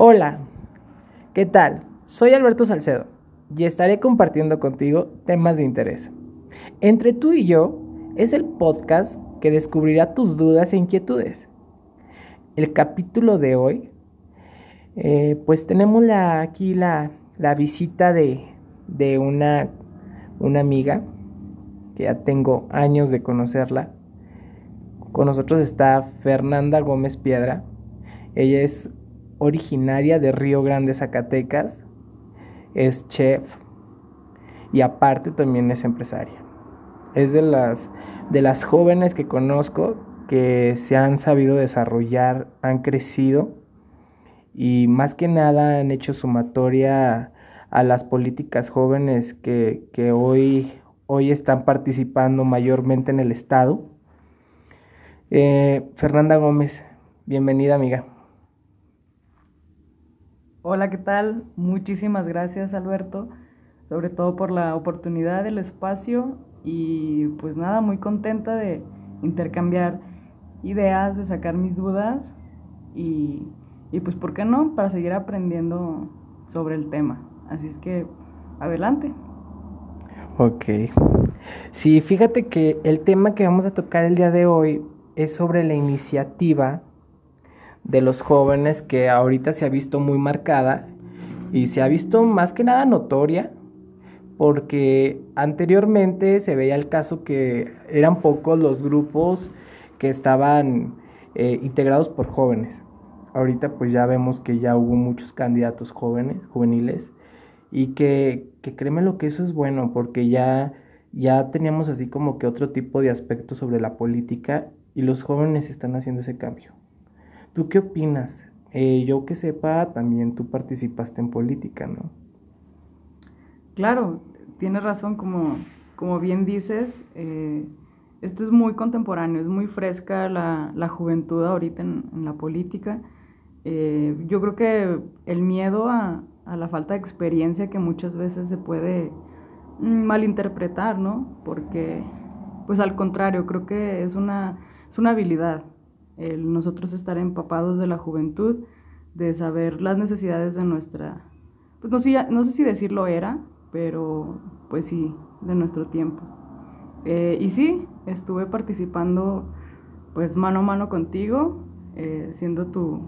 Hola, ¿qué tal? Soy Alberto Salcedo y estaré compartiendo contigo temas de interés. Entre tú y yo es el podcast que descubrirá tus dudas e inquietudes. El capítulo de hoy, eh, pues tenemos aquí la, visita de, una, una amiga que ya tengo años de conocerla. Con nosotros está Fernanda Gómez Piedra. Ella es originaria de Río Grande, Zacatecas. Es chef y aparte también es empresaria. Es de las, de las jóvenes que conozco que se han sabido desarrollar, han crecido y más que nada han hecho sumatoria a las políticas jóvenes que, que hoy, hoy están participando mayormente en el Estado. Eh, Fernanda Gómez, bienvenida amiga. Hola, ¿qué tal? Muchísimas gracias Alberto, sobre todo por la oportunidad, el espacio y pues nada, muy contenta de intercambiar ideas, de sacar mis dudas y, y pues, ¿por qué no? Para seguir aprendiendo sobre el tema. Así es que, adelante. Ok. Sí, fíjate que el tema que vamos a tocar el día de hoy es sobre la iniciativa de los jóvenes que ahorita se ha visto muy marcada y se ha visto más que nada notoria porque anteriormente se veía el caso que eran pocos los grupos que estaban eh, integrados por jóvenes. Ahorita pues ya vemos que ya hubo muchos candidatos jóvenes, juveniles, y que, que créeme lo que eso es bueno, porque ya, ya teníamos así como que otro tipo de aspectos sobre la política y los jóvenes están haciendo ese cambio. ¿Tú qué opinas? Eh, yo que sepa, también tú participaste en política, ¿no? Claro, tienes razón, como, como bien dices, eh, esto es muy contemporáneo, es muy fresca la, la juventud ahorita en, la política. Eh, yo creo que el miedo a, a, la falta de experiencia que muchas veces se puede mm, malinterpretar, ¿no? Porque, pues al contrario, creo que es una, es una habilidad el nosotros estar empapados de la juventud, de saber las necesidades de nuestra, pues no sé, no sé si decirlo era, pero pues sí, de nuestro tiempo. Eh, y sí, estuve participando pues mano a mano contigo, eh, siendo tu,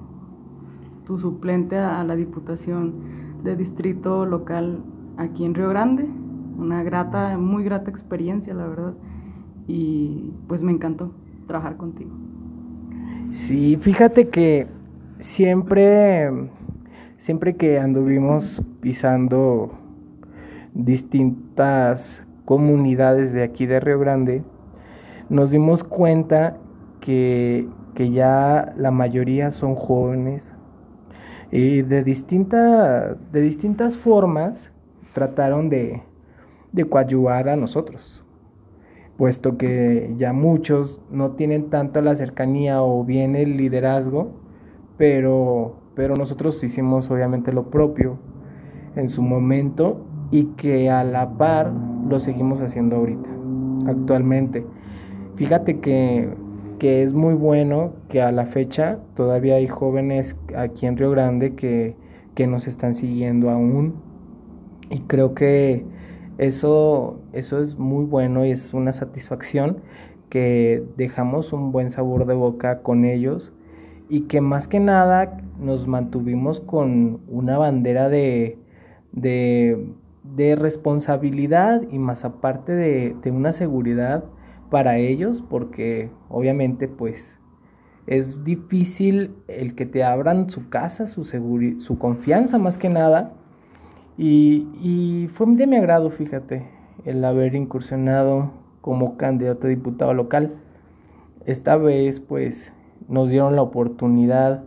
tu suplente a, la Diputación de Distrito Local aquí en Río Grande. Una grata, muy grata experiencia, la verdad. Y pues me encantó trabajar contigo. Sí, fíjate que siempre, siempre que anduvimos pisando distintas comunidades de aquí de Río Grande, nos dimos cuenta que, que ya la mayoría son jóvenes y de, distinta, de distintas formas trataron de, de coadyuvar a nosotros puesto que ya muchos no tienen tanto la cercanía o bien el liderazgo, pero, pero nosotros hicimos obviamente lo propio en su momento y que a la par lo seguimos haciendo ahorita, actualmente. Fíjate que, que es muy bueno que a la fecha todavía hay jóvenes aquí en Río Grande que, que nos están siguiendo aún y creo que eso, eso es muy bueno y es una satisfacción que dejamos un buen sabor de boca con ellos y que más que nada nos mantuvimos con una bandera de, de, de responsabilidad y más aparte de, de, una seguridad para ellos porque obviamente pues es difícil el que te abran su casa, su, su confianza más que nada y, fue de mi agrado, fíjate, el haber incursionado como candidato a diputado local. Esta vez, pues, nos dieron la oportunidad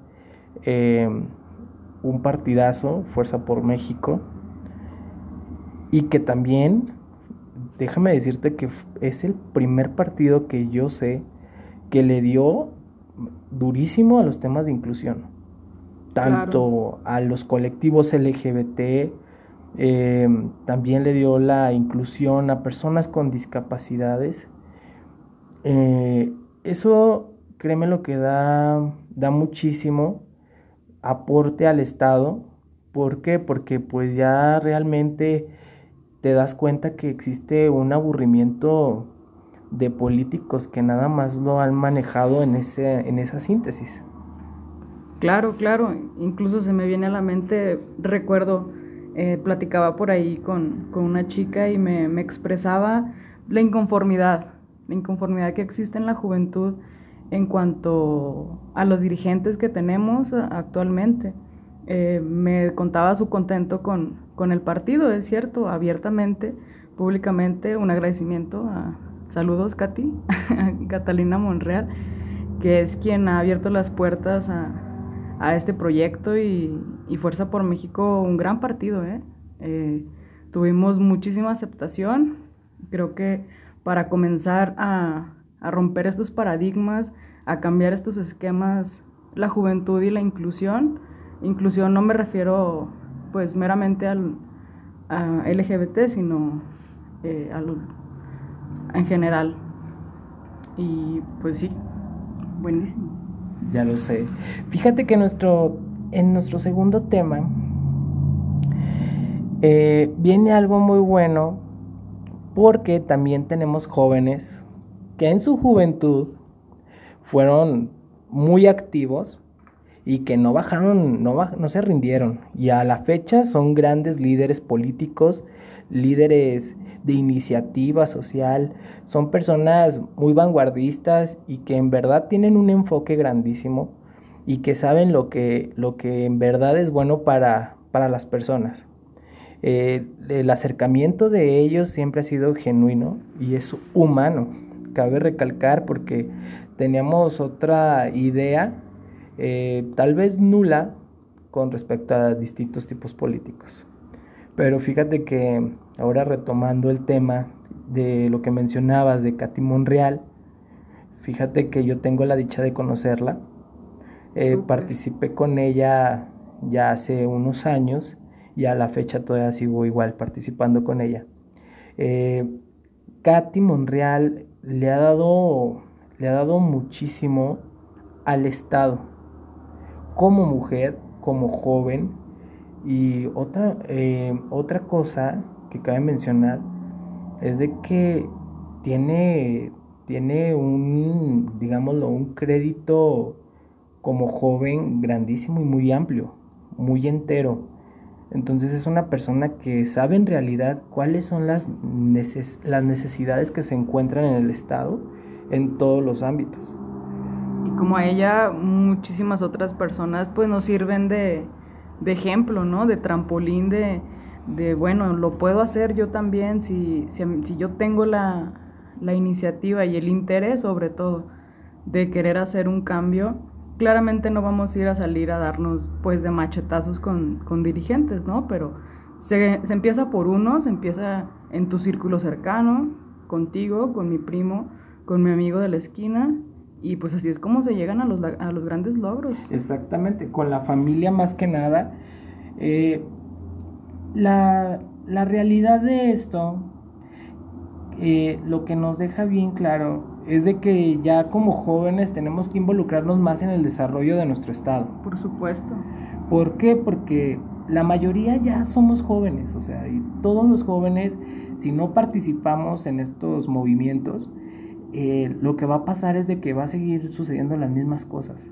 eh, un partidazo, Fuerza por México, y que también, déjame decirte que es el primer partido que yo sé que le dio durísimo a los temas de inclusión, tanto a los colectivos LGBT, eh, también le dio la inclusión a personas con discapacidades. Eh, eso, créeme lo que da, da muchísimo aporte al Estado. ¿Por qué? Porque pues ya realmente te das cuenta que existe un aburrimiento de políticos que nada más lo han manejado en, ese, en esa síntesis. Claro, claro, incluso se me viene a la mente, recuerdo, eh, platicaba por ahí con, una chica y me, expresaba la inconformidad, la inconformidad que existe en la juventud en cuanto a los dirigentes que tenemos actualmente. Eh, me contaba su contento con, con el partido, es cierto, abiertamente, públicamente, un agradecimiento a, Saludos, Katy, Catalina Monreal, que es quien ha abierto las puertas a, este proyecto y, Fuerza por México, un gran partido. ¿eh? ¿eh? tuvimos muchísima aceptación. Creo que para comenzar a, romper estos paradigmas, a cambiar estos esquemas, la juventud y la inclusión, inclusión no me refiero pues meramente al a LGBT, sino eh, al en general. Y pues sí, buenísimo. Ya lo sé. Fíjate que nuestro, en nuestro segundo tema eh, viene algo muy bueno porque también tenemos jóvenes que en su juventud fueron muy activos y que no bajaron, no, no se rindieron. Y a la fecha son grandes líderes políticos, líderes de iniciativa social, son personas muy vanguardistas y que en verdad tienen un enfoque grandísimo y que saben lo que, lo que en verdad es bueno para, para las personas. Eh, el acercamiento de ellos siempre ha sido genuino y es humano. Cabe recalcar porque teníamos otra idea, eh, tal vez nula, con respecto a distintos tipos políticos. Pero fíjate que ahora retomando el tema de lo que mencionabas de Katy Monreal, fíjate que yo tengo la dicha de conocerla. Eh, participé con ella ya hace unos años y a la fecha todavía sigo igual participando con ella. Eh, Katy Monreal le ha dado le ha dado muchísimo al Estado como mujer, como joven y otra, eh, otra cosa que cabe mencionar es de que tiene, tiene un, digámoslo, un crédito como joven grandísimo y muy amplio, muy entero. Entonces es una persona que sabe en realidad cuáles son las, las necesidades que se encuentran en el Estado en todos los ámbitos. Y como a ella, muchísimas otras personas pues nos sirven de, de ejemplo, ¿no? De trampolín, de, de, bueno, lo puedo hacer yo también si, si, yo tengo la, la, iniciativa y el interés sobre todo de querer hacer un cambio, claramente no vamos a ir a salir a darnos pues de machetazos con, con dirigentes, ¿no? Pero se, se, empieza por uno, se empieza en tu círculo cercano, contigo, con mi primo, con mi amigo de la esquina, y pues así es como se llegan a los, a los grandes logros. Exactamente, con la familia más que nada. Eh, la, realidad de esto, eh, lo que nos deja bien claro es de que ya como jóvenes tenemos que involucrarnos más en el desarrollo de nuestro estado. Por supuesto. ¿Por qué? Porque la mayoría ya somos jóvenes, o sea, y todos los jóvenes, si no participamos en estos movimientos, eh, lo que va a pasar es de que va a seguir sucediendo las mismas cosas.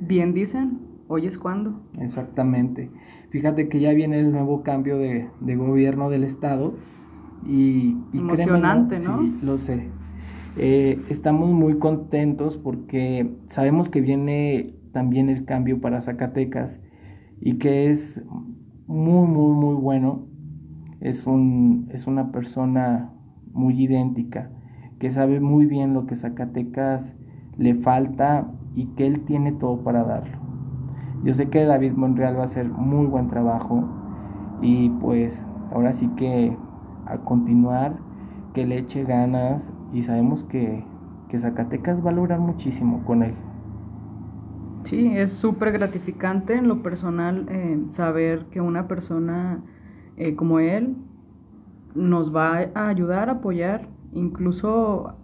Bien dicen, hoy es cuando. Exactamente. Fíjate que ya viene el nuevo cambio de, gobierno del estado y... Emocionante, ¿no? Sí, lo sé. Eh, estamos muy contentos porque sabemos que viene también el cambio para Zacatecas y que es muy, muy, muy bueno. Es, un, es una persona muy idéntica que sabe muy bien lo que Zacatecas le falta y que él tiene todo para darlo. Yo sé que David Monreal va a hacer muy buen trabajo y pues ahora sí que a continuar, que le eche ganas y sabemos que, que Zacatecas va a lograr muchísimo con él. Sí, es súper gratificante en lo personal eh, saber que una persona eh, como él nos va a ayudar, a apoyar incluso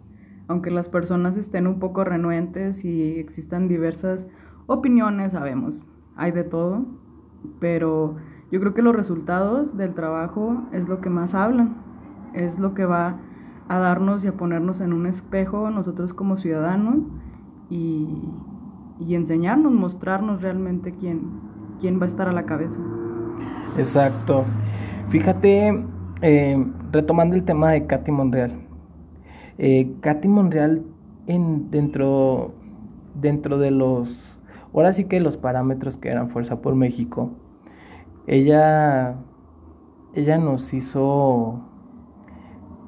aunque las personas estén un poco renuentes y existan diversas opiniones, sabemos hay de todo, pero yo creo que los resultados del trabajo es lo que más hablan, es lo que va a darnos y a ponernos en un espejo nosotros como ciudadanos y, y enseñarnos, mostrarnos realmente quién, quién va a estar a la cabeza. Exacto. Fíjate, eh, retomando el tema de Katy Monreal. Eh, Katy Monreal en, dentro, dentro de los, ahora sí que los parámetros que eran Fuerza por México, ella, ella nos hizo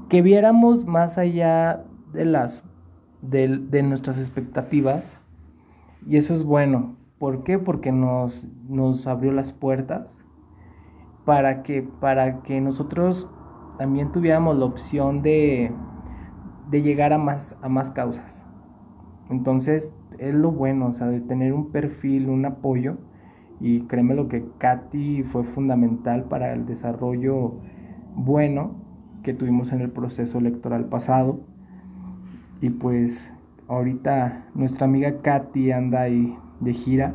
que viéramos más allá de las de, de nuestras expectativas y eso es bueno. ¿Por qué? Porque nos, nos abrió las puertas para que, para que nosotros también tuviéramos la opción de, de llegar a más, a más causas. Entonces, es lo bueno, o sea, de tener un perfil, un apoyo, y créeme lo que Katy fue fundamental para el desarrollo bueno que tuvimos en el proceso electoral pasado. Y pues ahorita nuestra amiga Katy anda ahí de gira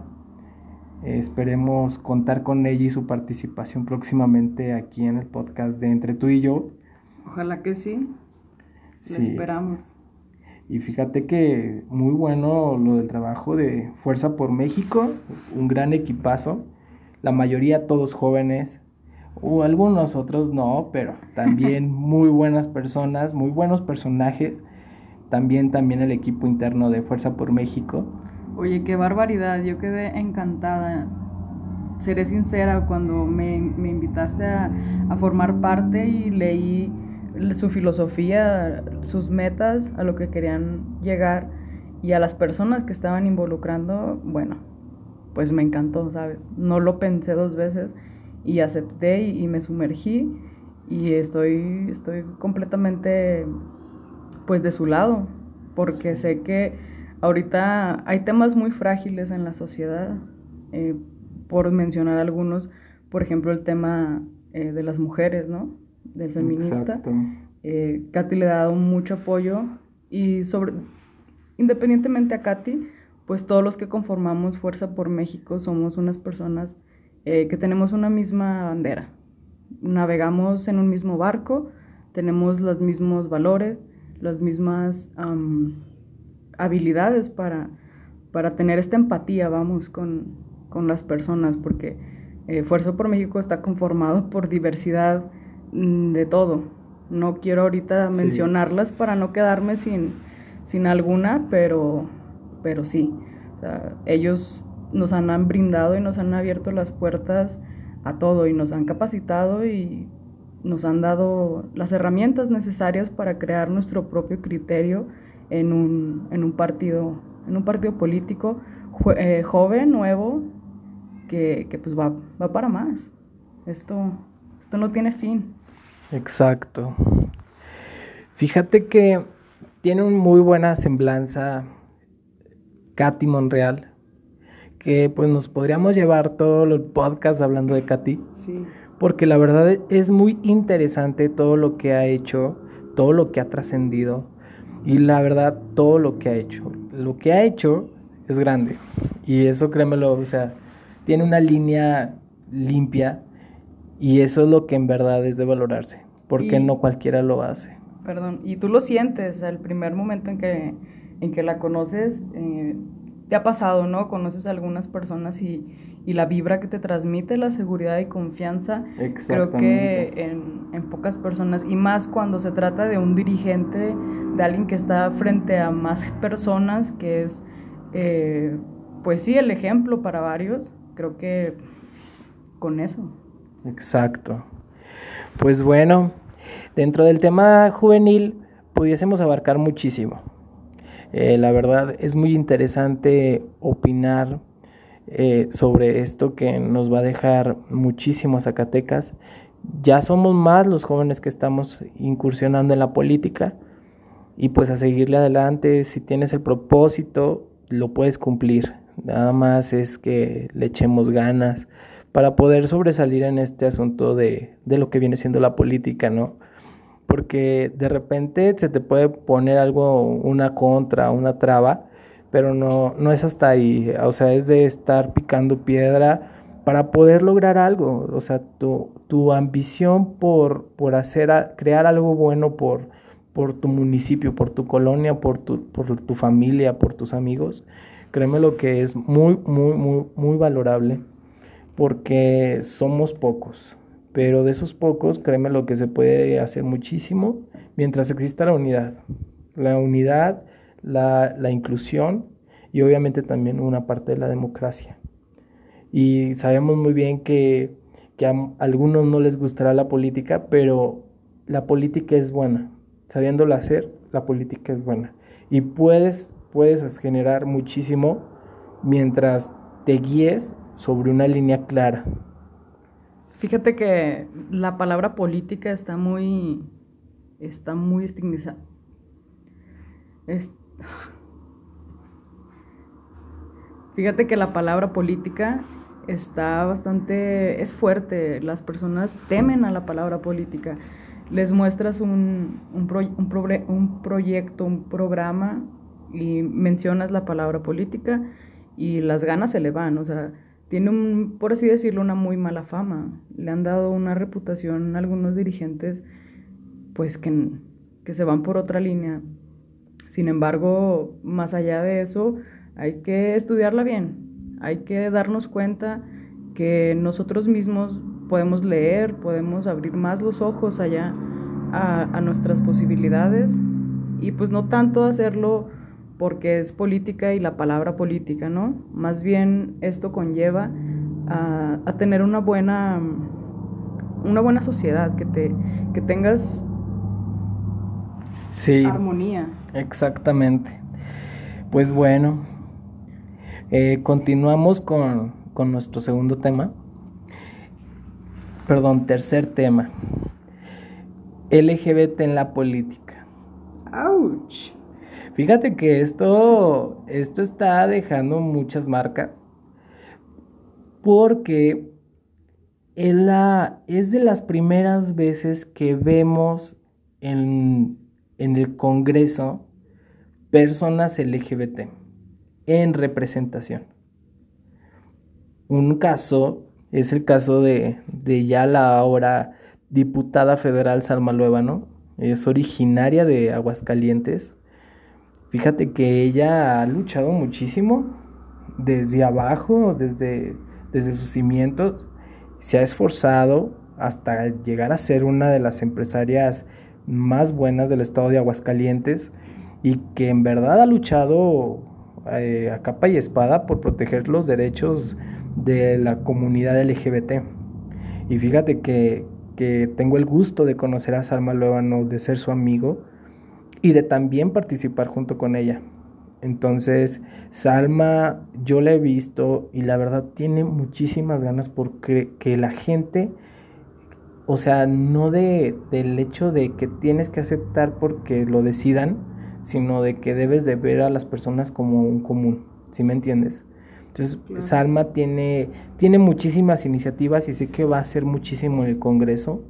esperemos contar con ella y su participación próximamente aquí en el podcast de Entre tú y yo. Ojalá que sí. sí. esperamos. Y fíjate que muy bueno lo del trabajo de Fuerza por México, un gran equipazo, la mayoría todos jóvenes, o algunos otros no, pero también muy buenas personas, muy buenos personajes, también también el equipo interno de Fuerza por México Oye, qué barbaridad, yo quedé encantada. Seré sincera, cuando me, invitaste a, formar parte y leí su filosofía, sus metas, a lo que querían llegar y a las personas que estaban involucrando, bueno, pues me encantó, ¿sabes? No lo pensé dos veces y acepté y, y me sumergí y estoy, estoy completamente pues de su lado, porque sé que Ahorita hay temas muy frágiles en la sociedad, eh, por mencionar algunos, por ejemplo el tema eh, de las mujeres, ¿no? Del feminista. Eh, Katy le ha dado mucho apoyo y sobre, independientemente a Katy, pues todos los que conformamos Fuerza por México somos unas personas que tenemos una misma bandera. Navegamos en un mismo barco, tenemos los mismos valores, las mismas habilidades para, para tener esta empatía, vamos, con, con las personas, porque eh, Fuerza por México está conformado por diversidad de todo. No quiero ahorita mencionarlas para no quedarme sin, sin alguna, pero, pero sí. ellos nos han brindado y nos han abierto las puertas a todo y nos han capacitado y nos han dado las herramientas necesarias para crear nuestro propio criterio en un, en un partido, en un partido político eh, joven, nuevo, que, que pues va, va, para más. Esto, esto no tiene fin. Exacto. Fíjate que tiene una muy buena semblanza Katy Monreal, que pues nos podríamos llevar todo el podcast hablando de Katy. Sí. Porque la verdad es muy interesante todo lo que ha hecho, todo lo que ha trascendido y la verdad, todo lo que ha hecho, lo que ha hecho es grande. Y eso créemelo, o sea, tiene una línea limpia y eso es lo que en verdad es de valorarse, porque no cualquiera lo hace. Perdón, y tú lo sientes, el primer momento en que, en que la conoces, eh, te ha pasado, ¿no? Conoces a algunas personas y, y la vibra que te transmite, la seguridad y confianza, creo que en, en, pocas personas, y más cuando se trata de un dirigente, de alguien que está frente a más personas, que es, eh, pues sí, el ejemplo para varios, creo que con eso. Exacto. Pues bueno, dentro del tema juvenil pudiésemos abarcar muchísimo. Eh, la verdad es muy interesante opinar eh, sobre esto que nos va a dejar muchísimo a Zacatecas. Ya somos más los jóvenes que estamos incursionando en la política y pues a seguirle adelante. Si tienes el propósito, lo puedes cumplir. Nada más es que le echemos ganas para poder sobresalir en este asunto de, de lo que viene siendo la política, ¿no? Porque de repente se te puede poner algo, una contra, una traba, pero no, no es hasta ahí, o sea, es de estar picando piedra para poder lograr algo, o sea, tu, tu ambición por, por hacer, crear algo bueno por, por tu municipio, por tu colonia, por tu, por tu familia, por tus amigos, créeme lo que es muy, muy, muy, muy valorable, porque somos pocos, pero de esos pocos, créeme lo que se puede hacer muchísimo mientras exista la unidad, la unidad, la, la inclusión y obviamente también una parte de la democracia. Y sabemos muy bien que, que a algunos no les gustará la política, pero la política es buena. Sabiéndolo hacer, la política es buena. Y puedes, puedes generar muchísimo mientras te guíes sobre una línea clara. Fíjate que la palabra política está muy, está muy estigmatizada. Fíjate que la palabra política está bastante, es fuerte, las personas temen a la palabra política. Les muestras un, un, un, proyecto, un programa y mencionas la palabra política y las ganas se le van, o sea, tiene un, por así decirlo, una muy mala fama. Le han dado una reputación a algunos dirigentes, pues que, que se van por otra línea. Sin embargo, más allá de eso, hay que estudiarla bien, hay que darnos cuenta que nosotros mismos podemos leer, podemos abrir más los ojos allá a, nuestras posibilidades y pues no tanto hacerlo porque es política y la palabra política, ¿no? Más bien esto conlleva a, tener una buena, una buena sociedad, que, te, que tengas sí, armonía. Exactamente. Pues bueno, eh, continuamos con, con nuestro segundo tema. Perdón, tercer tema. LGBT en la política. ¡Auch! Fíjate que esto, esto está dejando muchas marcas porque es, de las primeras veces que vemos en, en el Congreso personas LGBT en representación. Un caso es el caso de, de ya la ahora diputada federal Salma Luébano, es originaria de Aguascalientes. Fíjate que ella ha luchado muchísimo desde abajo, desde, desde sus cimientos, se ha esforzado hasta llegar a ser una de las empresarias más buenas del estado de Aguascalientes y que en verdad ha luchado eh, a capa y espada por proteger los derechos de la comunidad LGBT. Y fíjate que, que tengo el gusto de conocer a Salma Luevano, de ser su amigo y de también participar junto con ella. Entonces, Salma, yo la he visto y la verdad tiene muchísimas ganas porque que la gente, o sea, no de, del hecho de que tienes que aceptar porque lo decidan, sino de que debes de ver a las personas como un común, ¿sí me entiendes? Entonces, Salma tiene, tiene muchísimas iniciativas y sé que va a hacer muchísimo en el Congreso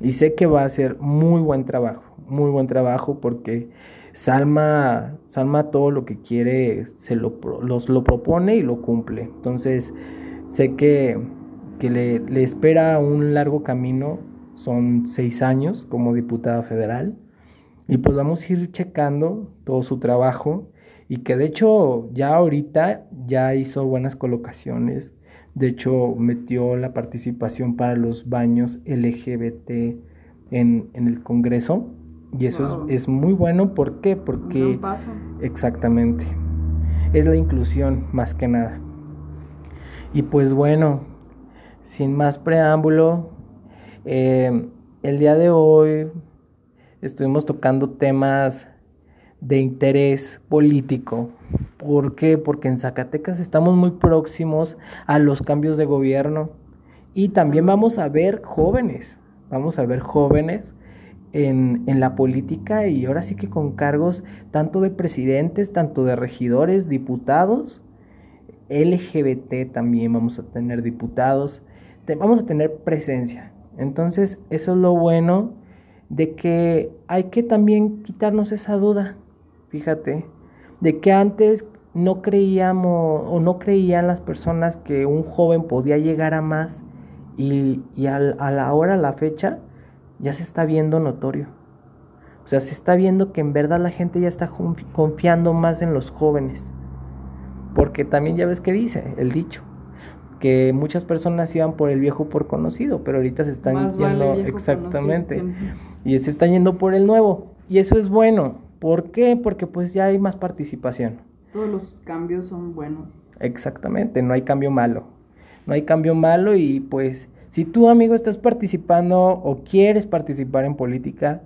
y sé que va a hacer muy buen trabajo, muy buen trabajo porque Salma, Salma todo lo que quiere se lo, los, lo propone y lo cumple. Entonces, sé que, que le, le espera un largo camino, son seis años como diputada federal y pues vamos a ir checando todo su trabajo y que de hecho ya ahorita ya hizo buenas colocaciones. De hecho, metió la participación para los baños LGBT en, en el Congreso. Y eso es, es, muy bueno. ¿Por qué? Porque... paso. Exactamente. Es la inclusión más que nada. Y pues bueno, sin más preámbulo, eh, el día de hoy estuvimos tocando temas de interés político. ¿Por qué? Porque en Zacatecas estamos muy próximos a los cambios de gobierno y también vamos a ver jóvenes, vamos a ver jóvenes en, la política y ahora sí que con cargos tanto de presidentes, tanto de regidores, diputados, LGBT también vamos a tener diputados, vamos a tener presencia. Entonces, eso es lo bueno de que hay que también quitarnos esa duda, fíjate, de que antes no creíamos o no creían las personas que un joven podía llegar a más y, a la hora, a la fecha, ya se está viendo notorio. O sea, se está viendo que en verdad la gente ya está confiando más en los jóvenes. Porque también ya ves que dice el dicho, que muchas personas iban por el viejo por conocido, pero ahorita se están yendo exactamente y se están yendo por el nuevo y eso es bueno. ¿Por qué? Porque pues ya hay más participación. Todos los cambios son buenos. Exactamente, no hay cambio malo. No hay cambio malo y pues si tú amigo estás participando o quieres participar en política,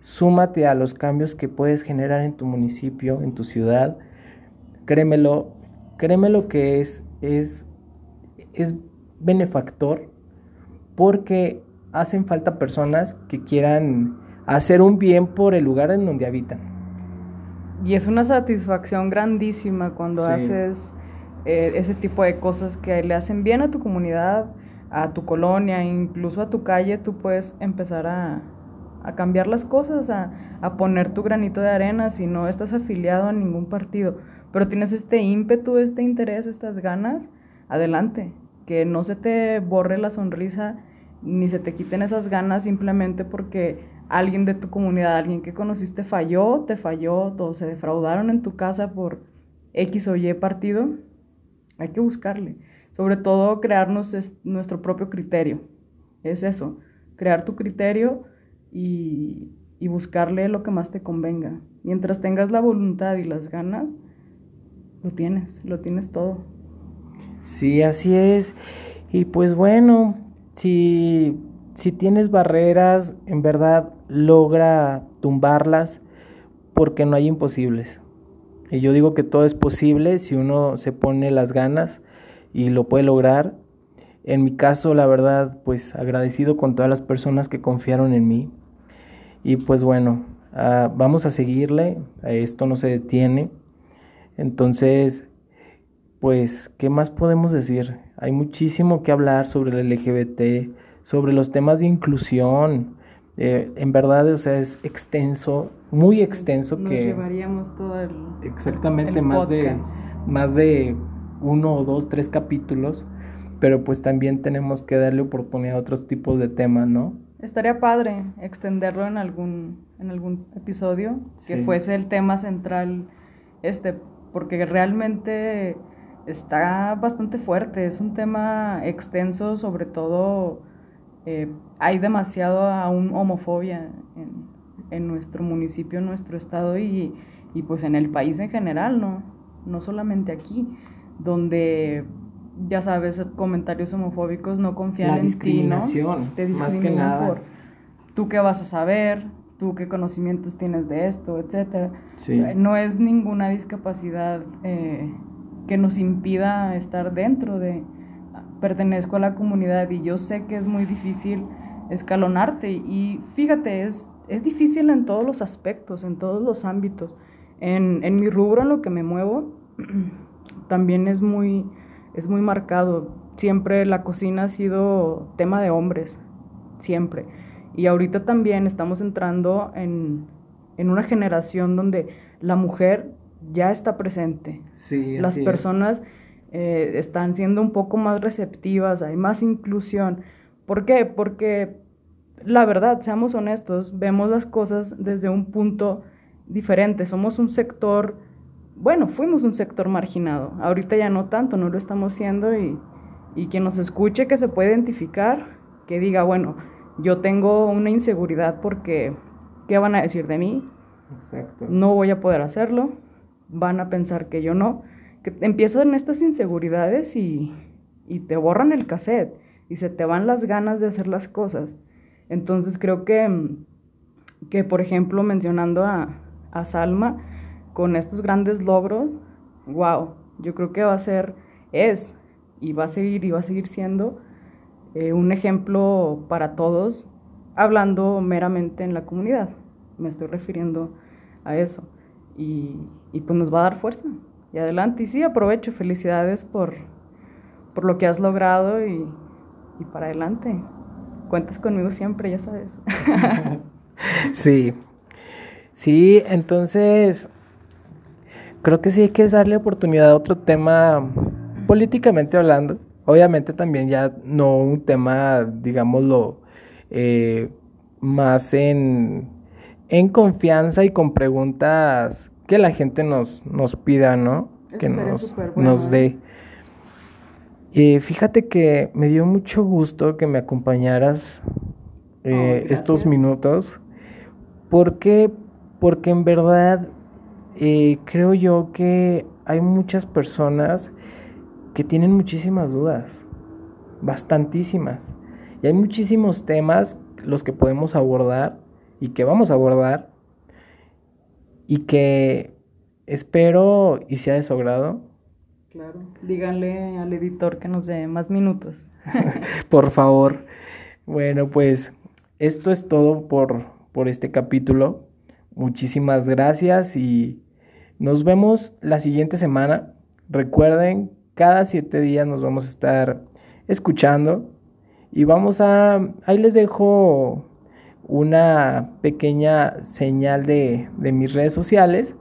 súmate a los cambios que puedes generar en tu municipio, en tu ciudad. Créemelo, créemelo que es es es benefactor porque hacen falta personas que quieran hacer un bien por el lugar en donde habitan. Y es una satisfacción grandísima cuando haces eh, ese tipo de cosas que le hacen bien a tu comunidad, a tu colonia, incluso a tu calle, tú puedes empezar a, a cambiar las cosas, a, a, poner tu granito de arena si no estás afiliado a ningún partido, pero tienes este ímpetu, este interés, estas ganas, adelante, que no se te borre la sonrisa ni se te quiten esas ganas simplemente porque alguien de tu comunidad, alguien que conociste falló, te falló, todos se defraudaron en tu casa por X o Y partido, hay que buscarle. Sobre todo crearnos nuestro propio criterio. Es eso, crear tu criterio y, y buscarle lo que más te convenga. Mientras tengas la voluntad y las ganas, lo tienes, lo tienes todo. Sí, así es. Y pues bueno, si, si tienes barreras, en verdad logra tumbarlas porque no hay imposibles. Y yo digo que todo es posible si uno se pone las ganas y lo puede lograr. En mi caso, la verdad, pues agradecido con todas las personas que confiaron en mí. Y pues bueno, ah, vamos a seguirle, esto no se detiene. Entonces, pues, ¿qué más podemos decir? Hay muchísimo que hablar sobre el LGBT, sobre los temas de inclusión. Eh, en verdad, o sea, es extenso, muy extenso Nos que... llevaríamos todo el... Exactamente, más, de, más de uno o dos, tres capítulos, pero pues también tenemos que darle oportunidad a otros tipos de temas, ¿no? Estaría padre extenderlo en algún, en algún episodio, que fuese el tema central, este, porque realmente está bastante fuerte, es un tema extenso, sobre todo eh, hay demasiado aún homofobia en, en, nuestro municipio, en nuestro estado y, y, pues en el país en general, ¿no? No solamente aquí, donde ya sabes, comentarios homofóbicos no confían en ti, ¿no? Te discriminan más que nada. por tú qué vas a saber, tú qué conocimientos tienes de esto, etcétera. no es ninguna discapacidad eh, que nos impida estar dentro de, pertenezco a la comunidad y yo sé que es muy difícil escalonarte y fíjate, es, es difícil en todos los aspectos, en todos los ámbitos. En, en mi rubro, en lo que me muevo, también es muy, es muy marcado. Siempre la cocina ha sido tema de hombres, siempre. Y ahorita también estamos entrando en, en una generación donde la mujer ya está presente. Sí, Las personas eh, están siendo un poco más receptivas, hay más inclusión. ¿Por qué? Porque la verdad, seamos honestos, vemos las cosas desde un punto diferente. Somos un sector, bueno, fuimos un sector marginado. Ahorita ya no tanto, no lo estamos siendo y, y quien nos escuche que se puede identificar, que diga, bueno, yo tengo una inseguridad porque, ¿qué van a decir de mí? Exacto. No voy a poder hacerlo van a pensar que yo no, que empiezan estas inseguridades y, y te borran el cassette y se te van las ganas de hacer las cosas. Entonces creo que, que por ejemplo, mencionando a, a Salma, con estos grandes logros, wow, yo creo que va a ser, es, y va a seguir, y va a seguir siendo eh, un ejemplo para todos, hablando meramente en la comunidad. Me estoy refiriendo a eso y, y, pues nos va a dar fuerza. Y adelante, y sí, aprovecho, felicidades por, por lo que has logrado y, y para adelante. Cuentas conmigo siempre, ya sabes. sí, sí, entonces, creo que sí hay que darle oportunidad a otro tema políticamente hablando. Obviamente también ya no un tema, digámoslo, eh, más en, en confianza y con preguntas que la gente nos, nos pida, ¿no? que nos, nos dé. Eh, fíjate que me dio mucho gusto que me acompañaras eh, estos minutos. porque Porque en verdad eh, creo yo que hay muchas personas que tienen muchísimas dudas, bastantísimas. Y hay muchísimos temas los que podemos abordar y que vamos a abordar y que espero y sea de su agrado. Claro, díganle al editor que nos dé más minutos. por favor. Bueno, pues esto es todo por, por este capítulo. Muchísimas gracias y nos vemos la siguiente semana. Recuerden, cada siete días nos vamos a estar escuchando y vamos a... Ahí les dejo una pequeña señal de, de mis redes sociales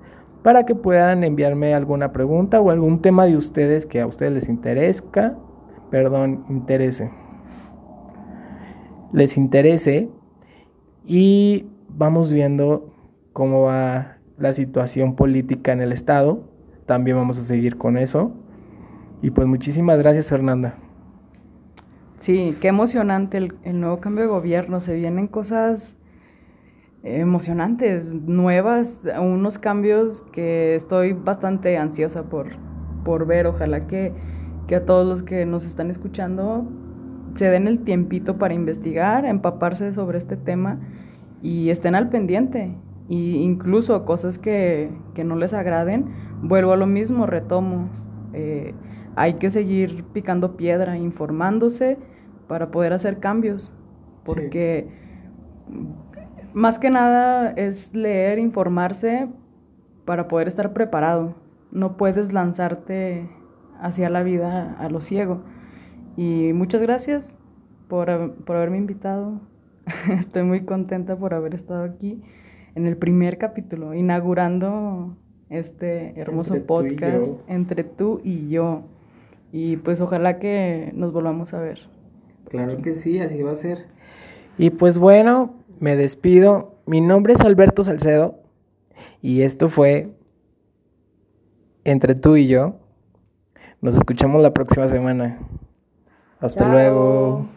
para que puedan enviarme alguna pregunta o algún tema de ustedes que a ustedes les interesa, perdón, interese. Les interese y vamos viendo cómo va la situación política en el estado. También vamos a seguir con eso. Y pues muchísimas gracias Fernanda. Sí, qué emocionante el, nuevo cambio de gobierno. Se vienen cosas emocionantes, nuevas, unos cambios que estoy bastante ansiosa por, por ver. Ojalá que, que a todos los que nos están escuchando se den el tiempito para investigar, empaparse sobre este tema y estén al pendiente. Y incluso cosas que, que no les agraden, vuelvo a lo mismo, retomo. Eh, hay que seguir picando piedra, informándose para poder hacer cambios, porque más que nada es leer, informarse para poder estar preparado. No puedes lanzarte hacia la vida a lo ciego. Y muchas gracias por, por haberme invitado. Estoy muy contenta por haber estado aquí en el primer capítulo, inaugurando este hermoso podcast entre tú y yo. Y pues ojalá que nos volvamos a ver. Claro que sí, así va a ser. Y pues bueno, me despido. Mi nombre es Alberto Salcedo y esto fue Entre tú y yo. Nos escuchamos la próxima semana. Hasta luego.